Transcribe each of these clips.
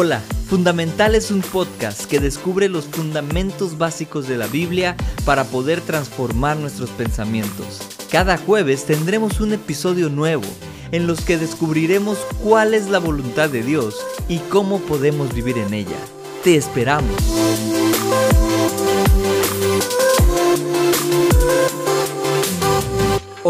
Hola, Fundamental es un podcast que descubre los fundamentos básicos de la Biblia para poder transformar nuestros pensamientos. Cada jueves tendremos un episodio nuevo en los que descubriremos cuál es la voluntad de Dios y cómo podemos vivir en ella. Te esperamos.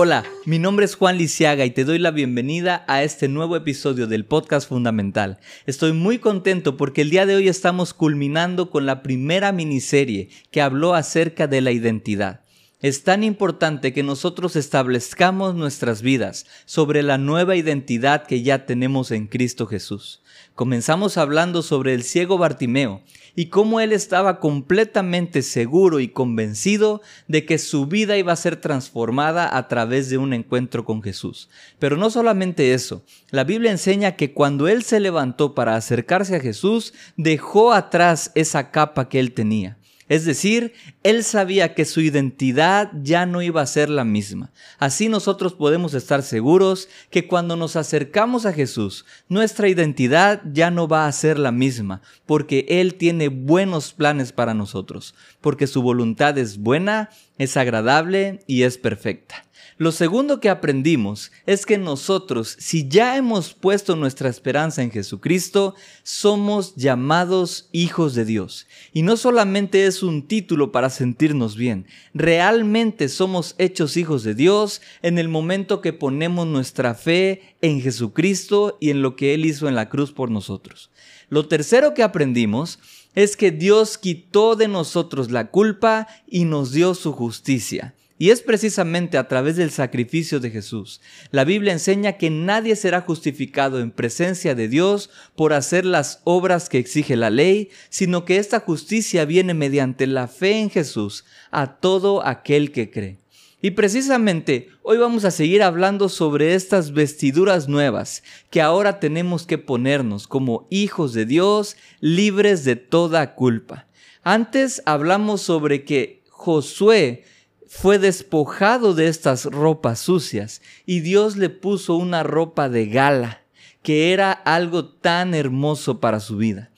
Hola, mi nombre es Juan Lisiaga y te doy la bienvenida a este nuevo episodio del podcast Fundamental. Estoy muy contento porque el día de hoy estamos culminando con la primera miniserie que habló acerca de la identidad. Es tan importante que nosotros establezcamos nuestras vidas sobre la nueva identidad que ya tenemos en Cristo Jesús. Comenzamos hablando sobre el ciego Bartimeo y cómo él estaba completamente seguro y convencido de que su vida iba a ser transformada a través de un encuentro con Jesús. Pero no solamente eso, la Biblia enseña que cuando él se levantó para acercarse a Jesús, dejó atrás esa capa que él tenía. Es decir, él sabía que su identidad ya no iba a ser la misma. Así nosotros podemos estar seguros que cuando nos acercamos a Jesús, nuestra identidad ya no va a ser la misma, porque Él tiene buenos planes para nosotros, porque su voluntad es buena, es agradable y es perfecta. Lo segundo que aprendimos es que nosotros, si ya hemos puesto nuestra esperanza en Jesucristo, somos llamados hijos de Dios. Y no solamente es un título para sentirnos bien, realmente somos hechos hijos de Dios en el momento que ponemos nuestra fe en Jesucristo y en lo que Él hizo en la cruz por nosotros. Lo tercero que aprendimos es que Dios quitó de nosotros la culpa y nos dio su justicia. Y es precisamente a través del sacrificio de Jesús. La Biblia enseña que nadie será justificado en presencia de Dios por hacer las obras que exige la ley, sino que esta justicia viene mediante la fe en Jesús a todo aquel que cree. Y precisamente hoy vamos a seguir hablando sobre estas vestiduras nuevas que ahora tenemos que ponernos como hijos de Dios libres de toda culpa. Antes hablamos sobre que Josué fue despojado de estas ropas sucias y Dios le puso una ropa de gala, que era algo tan hermoso para su vida.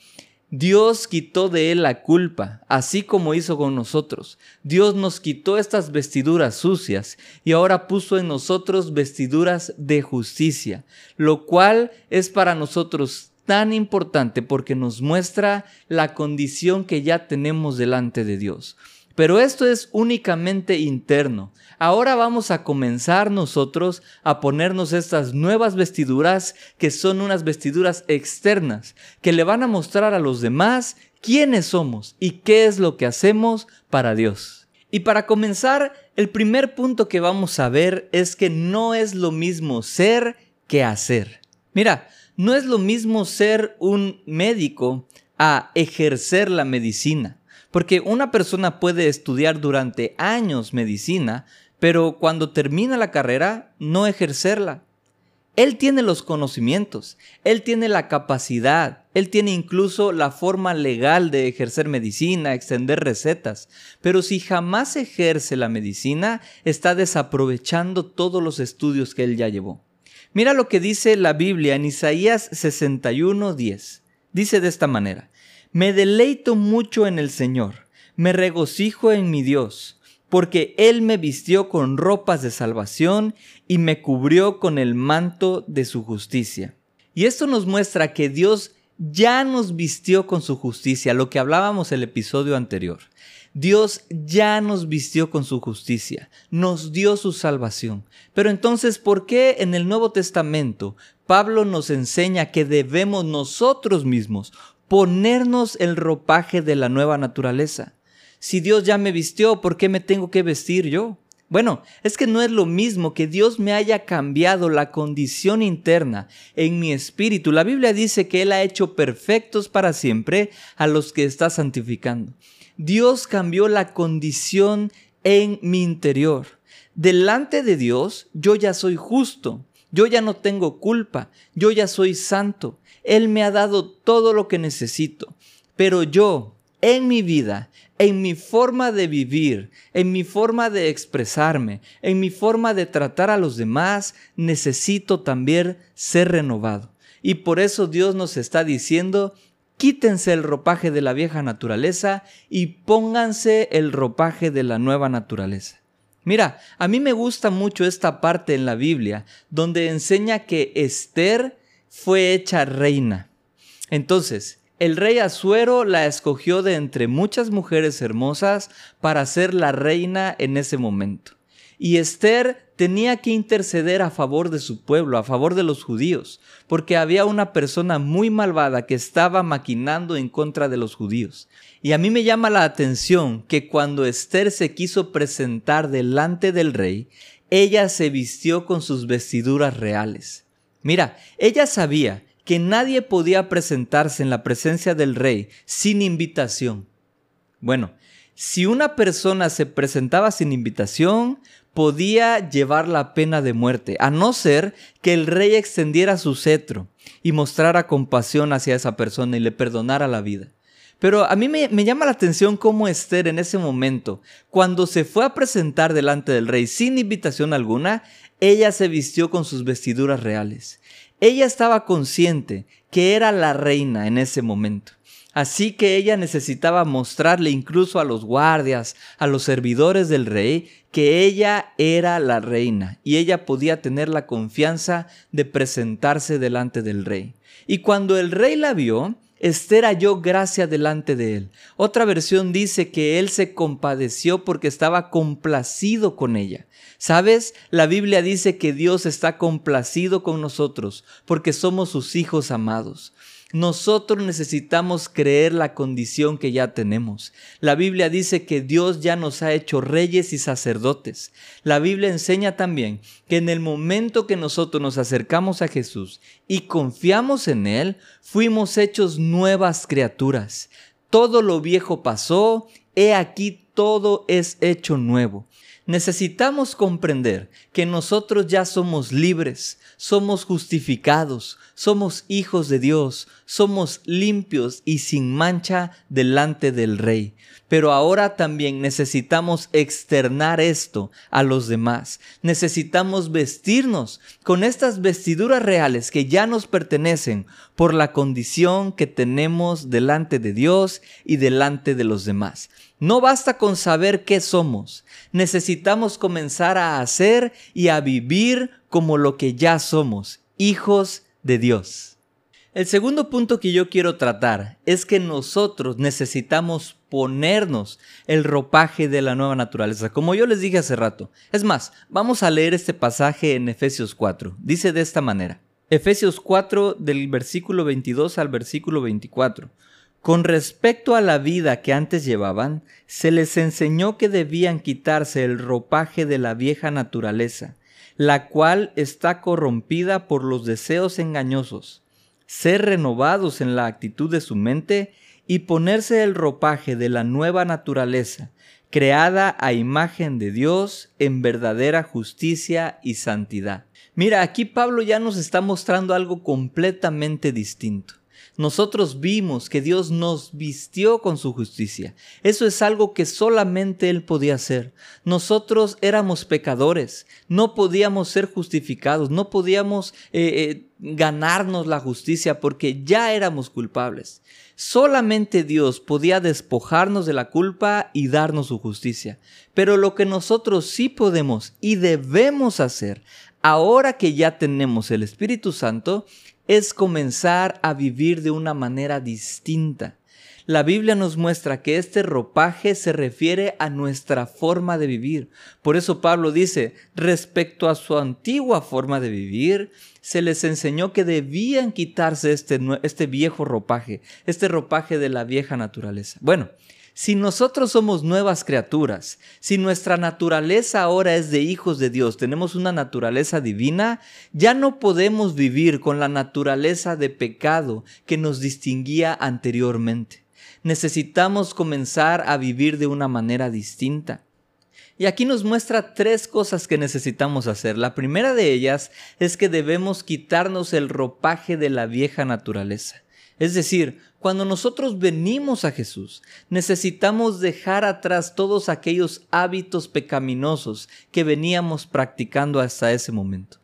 Dios quitó de él la culpa, así como hizo con nosotros. Dios nos quitó estas vestiduras sucias y ahora puso en nosotros vestiduras de justicia, lo cual es para nosotros tan importante porque nos muestra la condición que ya tenemos delante de Dios. Pero esto es únicamente interno. Ahora vamos a comenzar nosotros a ponernos estas nuevas vestiduras que son unas vestiduras externas que le van a mostrar a los demás quiénes somos y qué es lo que hacemos para Dios. Y para comenzar, el primer punto que vamos a ver es que no es lo mismo ser que hacer. Mira, no es lo mismo ser un médico a ejercer la medicina. Porque una persona puede estudiar durante años medicina, pero cuando termina la carrera no ejercerla. Él tiene los conocimientos, él tiene la capacidad, él tiene incluso la forma legal de ejercer medicina, extender recetas, pero si jamás ejerce la medicina, está desaprovechando todos los estudios que él ya llevó. Mira lo que dice la Biblia en Isaías 61:10. Dice de esta manera, me deleito mucho en el Señor, me regocijo en mi Dios, porque Él me vistió con ropas de salvación y me cubrió con el manto de su justicia. Y esto nos muestra que Dios ya nos vistió con su justicia, lo que hablábamos el episodio anterior. Dios ya nos vistió con su justicia, nos dio su salvación. Pero entonces, ¿por qué en el Nuevo Testamento Pablo nos enseña que debemos nosotros mismos ponernos el ropaje de la nueva naturaleza. Si Dios ya me vistió, ¿por qué me tengo que vestir yo? Bueno, es que no es lo mismo que Dios me haya cambiado la condición interna en mi espíritu. La Biblia dice que Él ha hecho perfectos para siempre a los que está santificando. Dios cambió la condición en mi interior. Delante de Dios yo ya soy justo, yo ya no tengo culpa, yo ya soy santo. Él me ha dado todo lo que necesito. Pero yo, en mi vida, en mi forma de vivir, en mi forma de expresarme, en mi forma de tratar a los demás, necesito también ser renovado. Y por eso Dios nos está diciendo, quítense el ropaje de la vieja naturaleza y pónganse el ropaje de la nueva naturaleza. Mira, a mí me gusta mucho esta parte en la Biblia donde enseña que Esther fue hecha reina. Entonces, el rey Asuero la escogió de entre muchas mujeres hermosas para ser la reina en ese momento. Y Esther tenía que interceder a favor de su pueblo, a favor de los judíos, porque había una persona muy malvada que estaba maquinando en contra de los judíos. Y a mí me llama la atención que cuando Esther se quiso presentar delante del rey, ella se vistió con sus vestiduras reales. Mira, ella sabía que nadie podía presentarse en la presencia del rey sin invitación. Bueno, si una persona se presentaba sin invitación, podía llevar la pena de muerte, a no ser que el rey extendiera su cetro y mostrara compasión hacia esa persona y le perdonara la vida. Pero a mí me, llama la atención cómo Esther en ese momento, cuando se fue a presentar delante del rey sin invitación alguna, ella se vistió con sus vestiduras reales. Ella estaba consciente que era la reina en ese momento. Así que ella necesitaba mostrarle incluso a los guardias, a los servidores del rey, que ella era la reina y ella podía tener la confianza de presentarse delante del rey. Y cuando el rey la vio, Esther halló gracia delante de él. Otra versión dice que él se compadeció porque estaba complacido con ella. ¿Sabes? La Biblia dice que Dios está complacido con nosotros porque somos sus hijos amados. Nosotros necesitamos creer la condición que ya tenemos. La Biblia dice que Dios ya nos ha hecho reyes y sacerdotes. La Biblia enseña también que en el momento que nosotros nos acercamos a Jesús y confiamos en Él, fuimos hechos nuevas criaturas. Todo lo viejo pasó, he aquí todo es hecho nuevo. Necesitamos comprender que nosotros ya somos libres, somos justificados, somos hijos de Dios, somos limpios y sin mancha delante del Rey. Pero ahora también necesitamos externar esto a los demás. Necesitamos vestirnos con estas vestiduras reales que ya nos pertenecen por la condición que tenemos delante de Dios y delante de los demás. No basta con saber qué somos, necesitamos comenzar a hacer y a vivir como lo que ya somos, hijos de Dios. El segundo punto que yo quiero tratar es que nosotros necesitamos ponernos el ropaje de la nueva naturaleza, como yo les dije hace rato. Es más, vamos a leer este pasaje en Efesios 4. Dice de esta manera. Efesios 4 del versículo 22 al versículo 24. Con respecto a la vida que antes llevaban, se les enseñó que debían quitarse el ropaje de la vieja naturaleza, la cual está corrompida por los deseos engañosos, ser renovados en la actitud de su mente y ponerse el ropaje de la nueva naturaleza, creada a imagen de Dios en verdadera justicia y santidad. Mira, aquí Pablo ya nos está mostrando algo completamente distinto nosotros vimos que Dios nos vistió con su justicia. Eso es algo que solamente Él podía hacer. Nosotros éramos pecadores, no podíamos ser justificados, no podíamos eh, eh, ganarnos la justicia porque ya éramos culpables. Solamente Dios podía despojarnos de la culpa y darnos su justicia. Pero lo que nosotros sí podemos y debemos hacer, ahora que ya tenemos el Espíritu Santo, es comenzar a vivir de una manera distinta. La Biblia nos muestra que este ropaje se refiere a nuestra forma de vivir. Por eso Pablo dice, respecto a su antigua forma de vivir, se les enseñó que debían quitarse este, este viejo ropaje, este ropaje de la vieja naturaleza. Bueno, si nosotros somos nuevas criaturas, si nuestra naturaleza ahora es de hijos de Dios, tenemos una naturaleza divina, ya no podemos vivir con la naturaleza de pecado que nos distinguía anteriormente. Necesitamos comenzar a vivir de una manera distinta. Y aquí nos muestra tres cosas que necesitamos hacer. La primera de ellas es que debemos quitarnos el ropaje de la vieja naturaleza. Es decir, cuando nosotros venimos a Jesús, necesitamos dejar atrás todos aquellos hábitos pecaminosos que veníamos practicando hasta ese momento.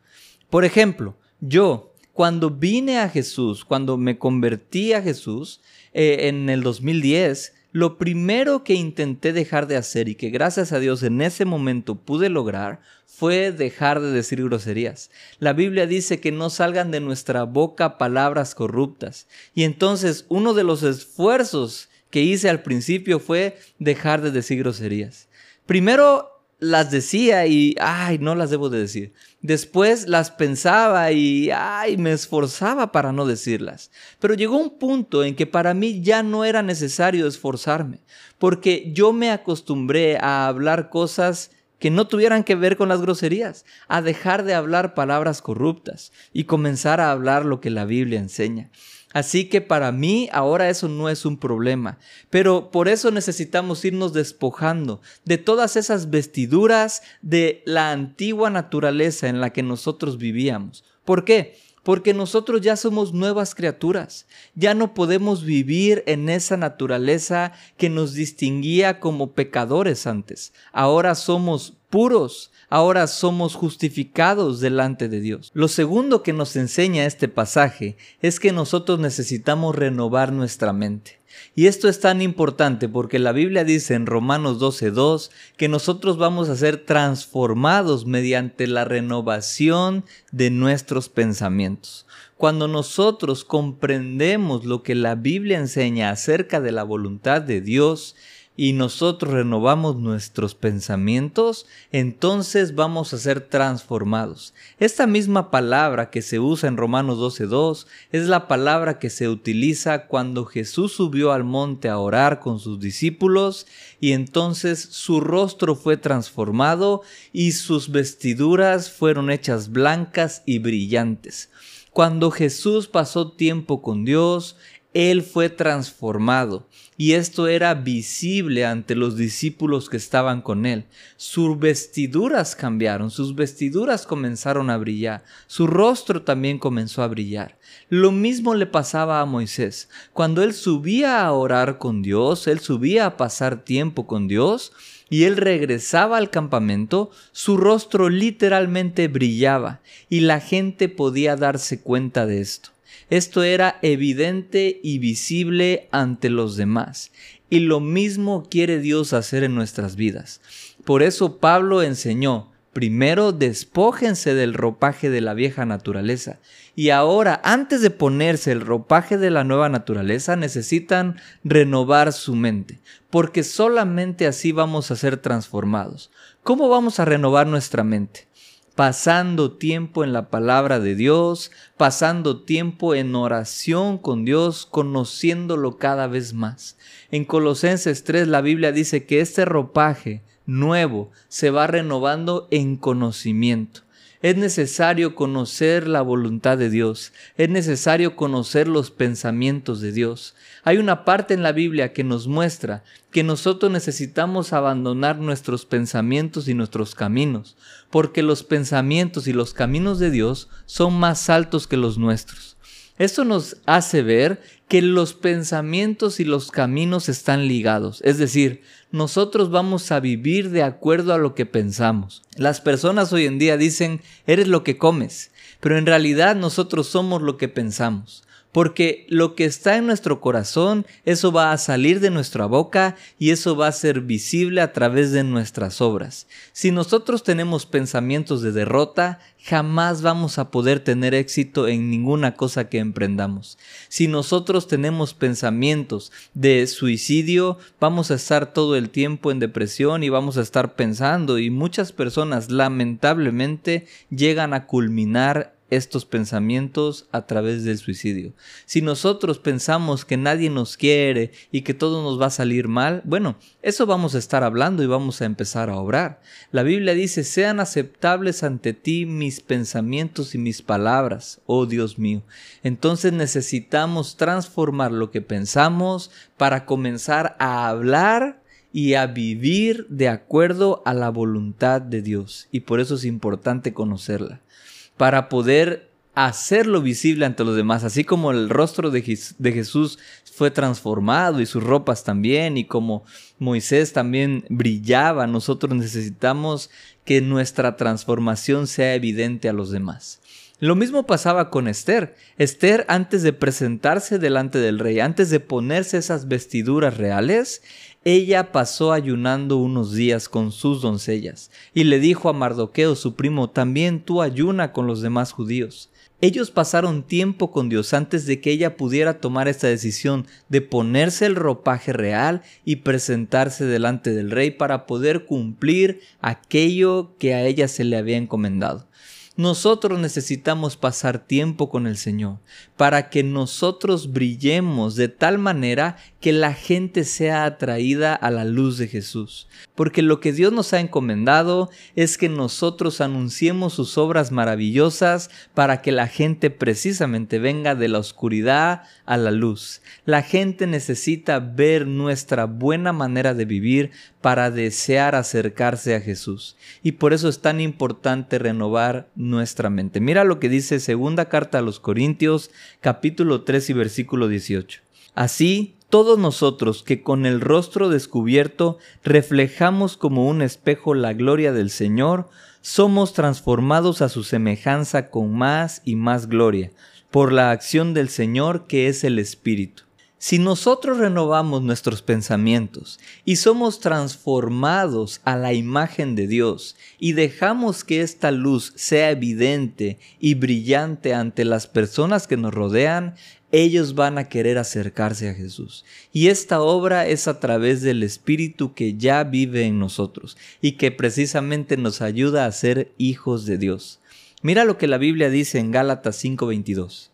Por ejemplo, yo, Cuando vine a Jesús, cuando me convertí a Jesús eh, en el 2010, lo primero que intenté dejar de hacer y que gracias a Dios en ese momento pude lograr fue dejar de decir groserías. La Biblia dice que no salgan de nuestra boca palabras corruptas. Y entonces uno de los esfuerzos que hice al principio fue dejar de decir groserías. Primero las decía y, ay, no las debo de decir. Después las pensaba y, ay, me esforzaba para no decirlas. Pero llegó un punto en que para mí ya no era necesario esforzarme, porque yo me acostumbré a hablar cosas que no tuvieran que ver con las groserías, a dejar de hablar palabras corruptas y comenzar a hablar lo que la Biblia enseña. Así que para mí ahora eso no es un problema, pero por eso necesitamos irnos despojando de todas esas vestiduras de la antigua naturaleza en la que nosotros vivíamos. ¿Por qué? Porque nosotros ya somos nuevas criaturas, ya no podemos vivir en esa naturaleza que nos distinguía como pecadores antes. Ahora somos puros, ahora somos justificados delante de Dios. Lo segundo que nos enseña este pasaje es que nosotros necesitamos renovar nuestra mente. Y esto es tan importante porque la Biblia dice en Romanos 12.2 que nosotros vamos a ser transformados mediante la renovación de nuestros pensamientos. Cuando nosotros comprendemos lo que la Biblia enseña acerca de la voluntad de Dios, y nosotros renovamos nuestros pensamientos, entonces vamos a ser transformados. Esta misma palabra que se usa en Romanos 12.2 es la palabra que se utiliza cuando Jesús subió al monte a orar con sus discípulos y entonces su rostro fue transformado y sus vestiduras fueron hechas blancas y brillantes. Cuando Jesús pasó tiempo con Dios, él fue transformado y esto era visible ante los discípulos que estaban con Él. Sus vestiduras cambiaron, sus vestiduras comenzaron a brillar, su rostro también comenzó a brillar. Lo mismo le pasaba a Moisés. Cuando él subía a orar con Dios, él subía a pasar tiempo con Dios, y él regresaba al campamento, su rostro literalmente brillaba y la gente podía darse cuenta de esto. Esto era evidente y visible ante los demás. Y lo mismo quiere Dios hacer en nuestras vidas. Por eso Pablo enseñó, primero despójense del ropaje de la vieja naturaleza. Y ahora, antes de ponerse el ropaje de la nueva naturaleza, necesitan renovar su mente, porque solamente así vamos a ser transformados. ¿Cómo vamos a renovar nuestra mente? Pasando tiempo en la palabra de Dios, pasando tiempo en oración con Dios, conociéndolo cada vez más. En Colosenses 3 la Biblia dice que este ropaje nuevo se va renovando en conocimiento. Es necesario conocer la voluntad de Dios, es necesario conocer los pensamientos de Dios. Hay una parte en la Biblia que nos muestra que nosotros necesitamos abandonar nuestros pensamientos y nuestros caminos, porque los pensamientos y los caminos de Dios son más altos que los nuestros. Esto nos hace ver que los pensamientos y los caminos están ligados, es decir, nosotros vamos a vivir de acuerdo a lo que pensamos. Las personas hoy en día dicen, eres lo que comes, pero en realidad nosotros somos lo que pensamos porque lo que está en nuestro corazón, eso va a salir de nuestra boca y eso va a ser visible a través de nuestras obras. Si nosotros tenemos pensamientos de derrota, jamás vamos a poder tener éxito en ninguna cosa que emprendamos. Si nosotros tenemos pensamientos de suicidio, vamos a estar todo el tiempo en depresión y vamos a estar pensando y muchas personas lamentablemente llegan a culminar estos pensamientos a través del suicidio. Si nosotros pensamos que nadie nos quiere y que todo nos va a salir mal, bueno, eso vamos a estar hablando y vamos a empezar a obrar. La Biblia dice, sean aceptables ante ti mis pensamientos y mis palabras, oh Dios mío. Entonces necesitamos transformar lo que pensamos para comenzar a hablar y a vivir de acuerdo a la voluntad de Dios. Y por eso es importante conocerla para poder hacerlo visible ante los demás, así como el rostro de, Jesús fue transformado y sus ropas también, y como Moisés también brillaba, nosotros necesitamos que nuestra transformación sea evidente a los demás. Lo mismo pasaba con Esther. Esther, antes de presentarse delante del rey, antes de ponerse esas vestiduras reales, ella pasó ayunando unos días con sus doncellas y le dijo a Mardoqueo, su primo, también tú ayuna con los demás judíos. Ellos pasaron tiempo con Dios antes de que ella pudiera tomar esta decisión de ponerse el ropaje real y presentarse delante del rey para poder cumplir aquello que a ella se le había encomendado. Nosotros necesitamos pasar tiempo con el Señor para que nosotros brillemos de tal manera que la gente sea atraída a la luz de Jesús. Porque lo que Dios nos ha encomendado es que nosotros anunciemos sus obras maravillosas para que la gente precisamente venga de la oscuridad a la luz. La gente necesita ver nuestra buena manera de vivir para desear acercarse a Jesús. Y por eso es tan importante renovar nuestra mente. Mira lo que dice segunda carta a los Corintios, capítulo 3 y versículo 18. Así, todos nosotros que con el rostro descubierto reflejamos como un espejo la gloria del Señor, somos transformados a su semejanza con más y más gloria, por la acción del Señor que es el Espíritu. Si nosotros renovamos nuestros pensamientos y somos transformados a la imagen de Dios y dejamos que esta luz sea evidente y brillante ante las personas que nos rodean, ellos van a querer acercarse a Jesús. Y esta obra es a través del Espíritu que ya vive en nosotros y que precisamente nos ayuda a ser hijos de Dios. Mira lo que la Biblia dice en Gálatas 5:22.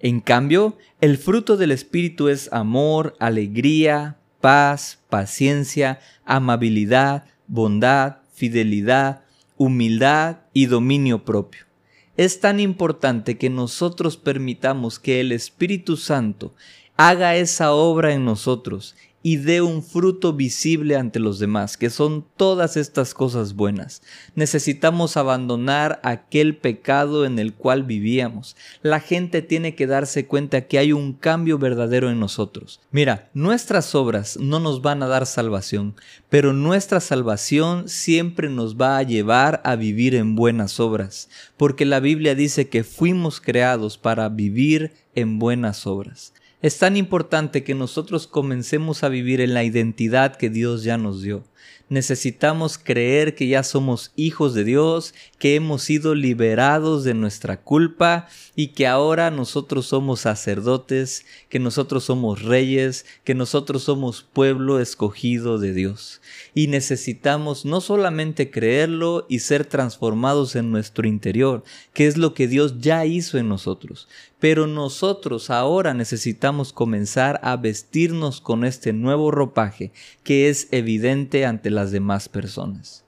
En cambio, el fruto del Espíritu es amor, alegría, paz, paciencia, amabilidad, bondad, fidelidad, humildad y dominio propio. Es tan importante que nosotros permitamos que el Espíritu Santo haga esa obra en nosotros y dé un fruto visible ante los demás, que son todas estas cosas buenas. Necesitamos abandonar aquel pecado en el cual vivíamos. La gente tiene que darse cuenta que hay un cambio verdadero en nosotros. Mira, nuestras obras no nos van a dar salvación, pero nuestra salvación siempre nos va a llevar a vivir en buenas obras, porque la Biblia dice que fuimos creados para vivir en buenas obras. Es tan importante que nosotros comencemos a vivir en la identidad que Dios ya nos dio. Necesitamos creer que ya somos hijos de Dios, que hemos sido liberados de nuestra culpa y que ahora nosotros somos sacerdotes, que nosotros somos reyes, que nosotros somos pueblo escogido de Dios. Y necesitamos no solamente creerlo y ser transformados en nuestro interior, que es lo que Dios ya hizo en nosotros, pero nosotros ahora necesitamos comenzar a vestirnos con este nuevo ropaje que es evidente ante las demás personas.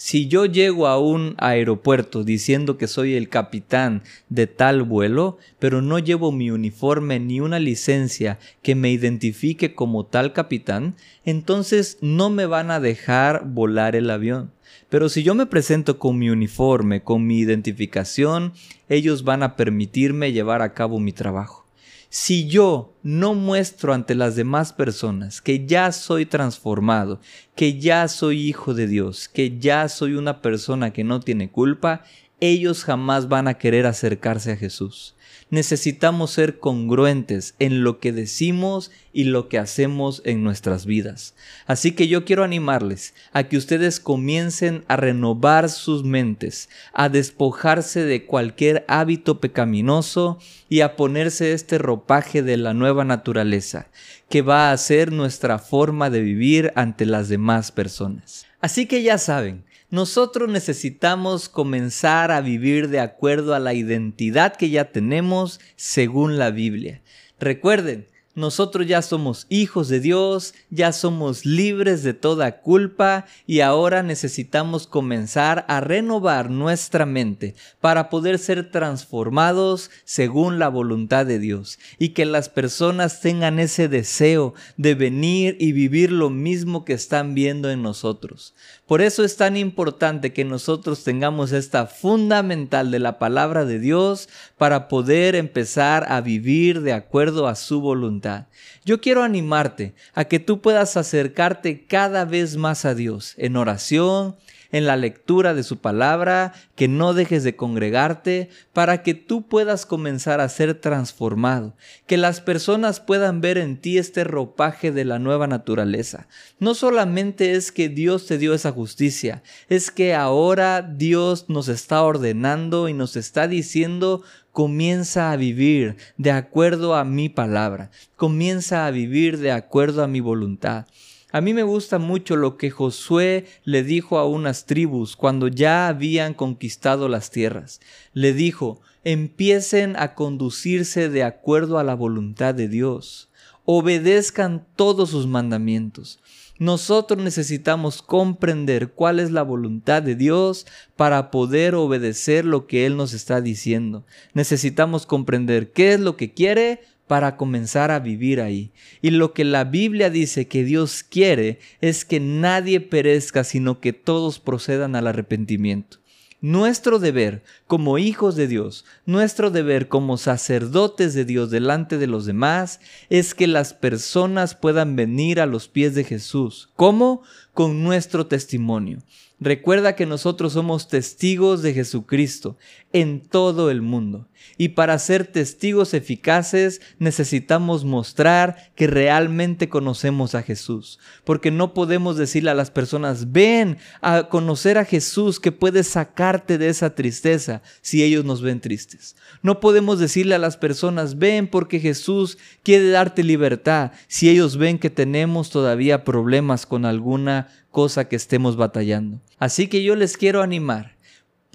Si yo llego a un aeropuerto diciendo que soy el capitán de tal vuelo, pero no llevo mi uniforme ni una licencia que me identifique como tal capitán, entonces no me van a dejar volar el avión. Pero si yo me presento con mi uniforme, con mi identificación, ellos van a permitirme llevar a cabo mi trabajo. Si yo no muestro ante las demás personas que ya soy transformado, que ya soy hijo de Dios, que ya soy una persona que no tiene culpa, ellos jamás van a querer acercarse a Jesús necesitamos ser congruentes en lo que decimos y lo que hacemos en nuestras vidas. Así que yo quiero animarles a que ustedes comiencen a renovar sus mentes, a despojarse de cualquier hábito pecaminoso y a ponerse este ropaje de la nueva naturaleza, que va a ser nuestra forma de vivir ante las demás personas. Así que ya saben, nosotros necesitamos comenzar a vivir de acuerdo a la identidad que ya tenemos según la Biblia. Recuerden, nosotros ya somos hijos de Dios, ya somos libres de toda culpa y ahora necesitamos comenzar a renovar nuestra mente para poder ser transformados según la voluntad de Dios y que las personas tengan ese deseo de venir y vivir lo mismo que están viendo en nosotros. Por eso es tan importante que nosotros tengamos esta fundamental de la palabra de Dios para poder empezar a vivir de acuerdo a su voluntad. Yo quiero animarte a que tú puedas acercarte cada vez más a Dios en oración, en la lectura de su palabra, que no dejes de congregarte, para que tú puedas comenzar a ser transformado, que las personas puedan ver en ti este ropaje de la nueva naturaleza. No solamente es que Dios te dio esa justicia, es que ahora Dios nos está ordenando y nos está diciendo comienza a vivir de acuerdo a mi palabra, comienza a vivir de acuerdo a mi voluntad. A mí me gusta mucho lo que Josué le dijo a unas tribus cuando ya habían conquistado las tierras. Le dijo, empiecen a conducirse de acuerdo a la voluntad de Dios, obedezcan todos sus mandamientos. Nosotros necesitamos comprender cuál es la voluntad de Dios para poder obedecer lo que Él nos está diciendo. Necesitamos comprender qué es lo que quiere para comenzar a vivir ahí. Y lo que la Biblia dice que Dios quiere es que nadie perezca, sino que todos procedan al arrepentimiento. Nuestro deber como hijos de Dios, nuestro deber como sacerdotes de Dios delante de los demás, es que las personas puedan venir a los pies de Jesús. ¿Cómo? Con nuestro testimonio. Recuerda que nosotros somos testigos de Jesucristo en todo el mundo. Y para ser testigos eficaces necesitamos mostrar que realmente conocemos a Jesús. Porque no podemos decirle a las personas, ven a conocer a Jesús que puede sacarte de esa tristeza si ellos nos ven tristes. No podemos decirle a las personas, ven porque Jesús quiere darte libertad si ellos ven que tenemos todavía problemas con alguna cosa que estemos batallando. Así que yo les quiero animar.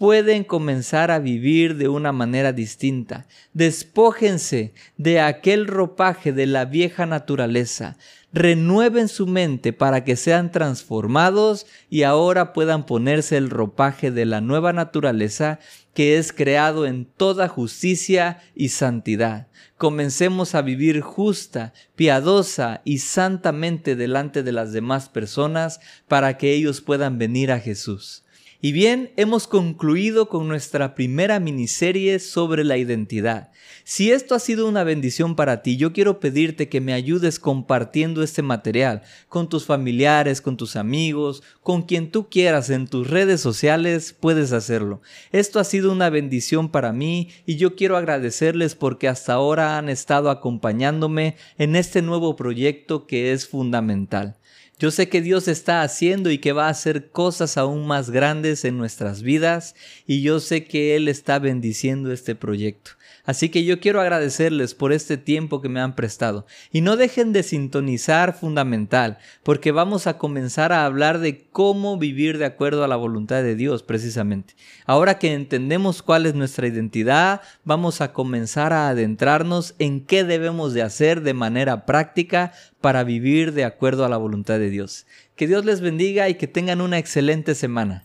Pueden comenzar a vivir de una manera distinta. Despójense de aquel ropaje de la vieja naturaleza. Renueven su mente para que sean transformados y ahora puedan ponerse el ropaje de la nueva naturaleza que es creado en toda justicia y santidad. Comencemos a vivir justa, piadosa y santamente delante de las demás personas para que ellos puedan venir a Jesús. Y bien, hemos concluido con nuestra primera miniserie sobre la identidad. Si esto ha sido una bendición para ti, yo quiero pedirte que me ayudes compartiendo este material con tus familiares, con tus amigos, con quien tú quieras en tus redes sociales, puedes hacerlo. Esto ha sido una bendición para mí y yo quiero agradecerles porque hasta ahora han estado acompañándome en este nuevo proyecto que es fundamental. Yo sé que Dios está haciendo y que va a hacer cosas aún más grandes en nuestras vidas y yo sé que Él está bendiciendo este proyecto. Así que yo quiero agradecerles por este tiempo que me han prestado. Y no dejen de sintonizar fundamental, porque vamos a comenzar a hablar de cómo vivir de acuerdo a la voluntad de Dios precisamente. Ahora que entendemos cuál es nuestra identidad, vamos a comenzar a adentrarnos en qué debemos de hacer de manera práctica para vivir de acuerdo a la voluntad de Dios. Que Dios les bendiga y que tengan una excelente semana.